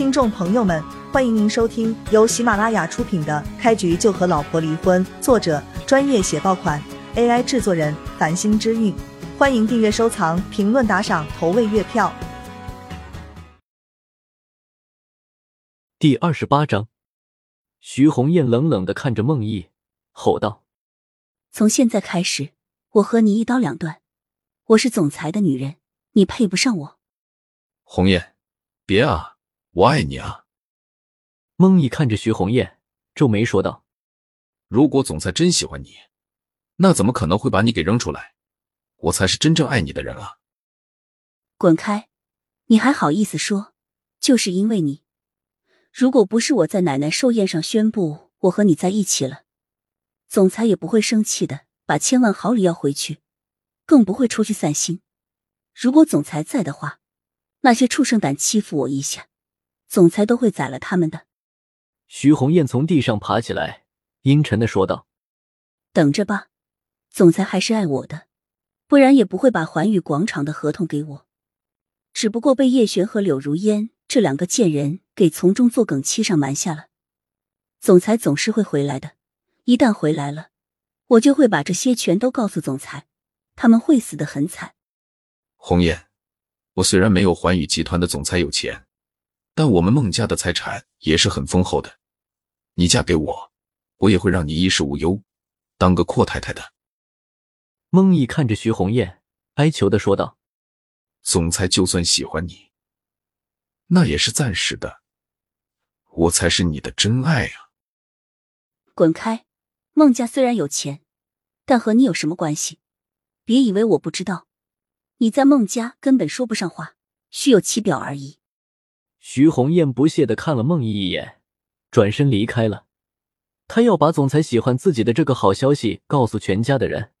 听众朋友们，欢迎您收听由喜马拉雅出品的《开局就和老婆离婚》，作者专业写爆款，AI 制作人繁星之韵。欢迎订阅、收藏、评论、打赏、投喂月票。第二十八章，徐红艳冷冷的看着孟毅，吼道：“从现在开始，我和你一刀两断。我是总裁的女人，你配不上我。”红艳，别啊！我爱你啊！孟毅看着徐红艳，皱眉说道：“如果总裁真喜欢你，那怎么可能会把你给扔出来？我才是真正爱你的人啊！”滚开！你还好意思说？就是因为你，如果不是我在奶奶寿宴上宣布我和你在一起了，总裁也不会生气的，把千万好礼要回去，更不会出去散心。如果总裁在的话，那些畜生敢欺负我一下。总裁都会宰了他们的。徐红艳从地上爬起来，阴沉的说道：“等着吧，总裁还是爱我的，不然也不会把环宇广场的合同给我。只不过被叶璇和柳如烟这两个贱人给从中作梗欺上瞒下了。总裁总是会回来的，一旦回来了，我就会把这些全都告诉总裁，他们会死的很惨。”红艳，我虽然没有环宇集团的总裁有钱。但我们孟家的财产也是很丰厚的，你嫁给我，我也会让你衣食无忧，当个阔太太的。孟毅看着徐红艳，哀求的说道：“总裁就算喜欢你，那也是暂时的，我才是你的真爱啊！”滚开！孟家虽然有钱，但和你有什么关系？别以为我不知道，你在孟家根本说不上话，虚有其表而已。徐红艳不屑的看了孟毅一眼，转身离开了。她要把总裁喜欢自己的这个好消息告诉全家的人。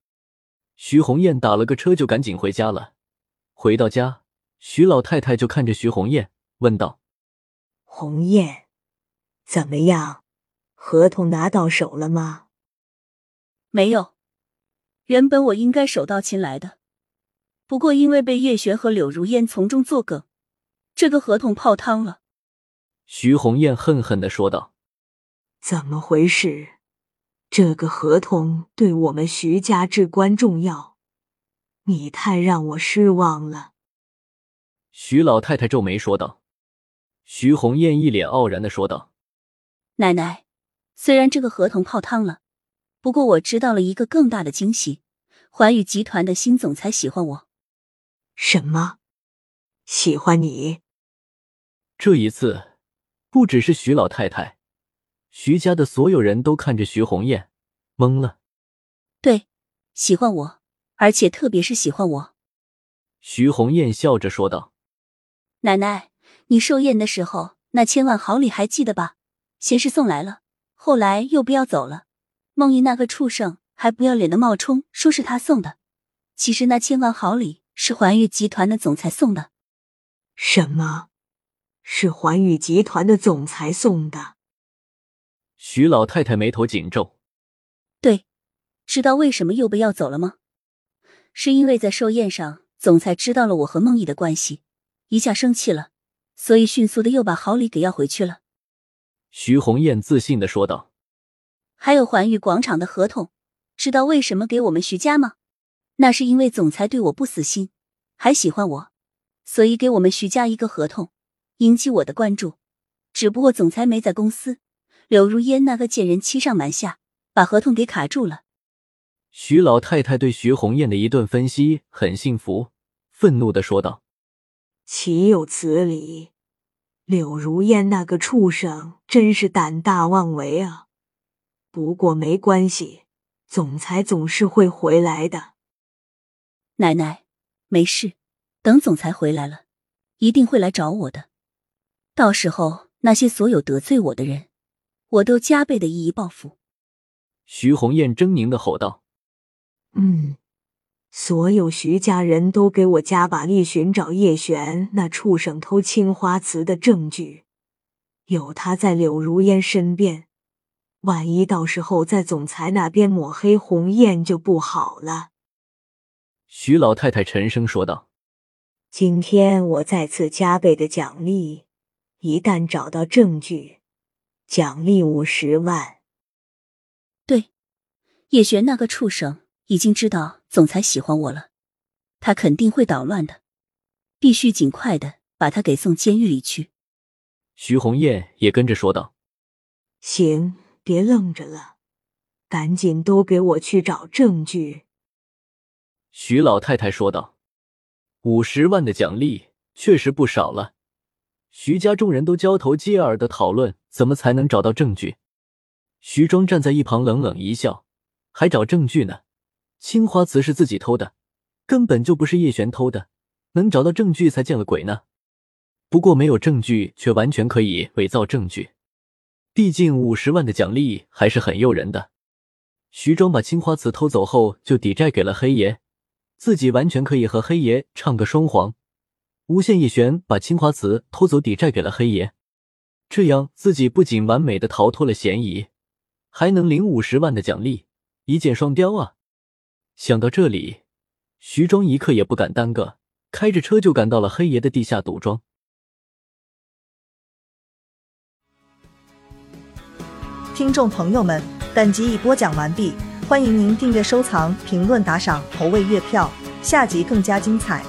徐红艳打了个车就赶紧回家了。回到家，徐老太太就看着徐红艳问道：“红艳，怎么样？合同拿到手了吗？”“没有，原本我应该手到擒来的，不过因为被叶璇和柳如烟从中作梗。”这个合同泡汤了，徐红艳恨恨的说道：“怎么回事？这个合同对我们徐家至关重要，你太让我失望了。”徐老太太皱眉说道。徐红艳一脸傲然的说道：“奶奶，虽然这个合同泡汤了，不过我知道了一个更大的惊喜，环宇集团的新总裁喜欢我。”什么？喜欢你？这一次，不只是徐老太太，徐家的所有人都看着徐红艳，懵了。对，喜欢我，而且特别是喜欢我。徐红艳笑着说道：“奶奶，你寿宴的时候那千万好礼还记得吧？先是送来了，后来又不要走了。梦怡那个畜生还不要脸的冒充说是他送的，其实那千万好礼是环宇集团的总裁送的。什么？”是环宇集团的总裁送的。徐老太太眉头紧皱。对，知道为什么又被要走了吗？是因为在寿宴上，总裁知道了我和孟毅的关系，一下生气了，所以迅速的又把好礼给要回去了。徐红艳自信的说道。还有环宇广场的合同，知道为什么给我们徐家吗？那是因为总裁对我不死心，还喜欢我，所以给我们徐家一个合同。引起我的关注，只不过总裁没在公司，柳如烟那个贱人欺上瞒下，把合同给卡住了。徐老太太对徐红艳的一顿分析很信服，愤怒的说道：“岂有此理！柳如烟那个畜生真是胆大妄为啊！不过没关系，总裁总是会回来的。奶奶，没事，等总裁回来了，一定会来找我的。”到时候，那些所有得罪我的人，我都加倍的一一报复。”徐红艳狰狞的吼道。“嗯，所有徐家人都给我加把力，寻找叶璇那畜生偷青花瓷的证据。有他在柳如烟身边，万一到时候在总裁那边抹黑红艳就不好了。”徐老太太沉声说道。“今天我再次加倍的奖励。”一旦找到证据，奖励五十万。对，叶璇那个畜生已经知道总裁喜欢我了，他肯定会捣乱的，必须尽快的把他给送监狱里去。徐红艳也跟着说道：“行，别愣着了，赶紧都给我去找证据。”徐老太太说道：“五十万的奖励确实不少了。”徐家众人都交头接耳的讨论怎么才能找到证据。徐庄站在一旁冷冷一笑：“还找证据呢？青花瓷是自己偷的，根本就不是叶璇偷的，能找到证据才见了鬼呢。不过没有证据，却完全可以伪造证据。毕竟五十万的奖励还是很诱人的。徐庄把青花瓷偷走后，就抵债给了黑爷，自己完全可以和黑爷唱个双簧。”诬陷叶璇把青花瓷偷走，抵债给了黑爷，这样自己不仅完美的逃脱了嫌疑，还能领五十万的奖励，一箭双雕啊！想到这里，徐庄一刻也不敢耽搁，开着车就赶到了黑爷的地下赌庄。听众朋友们，本集已播讲完毕，欢迎您订阅、收藏、评论、打赏、投喂月票，下集更加精彩。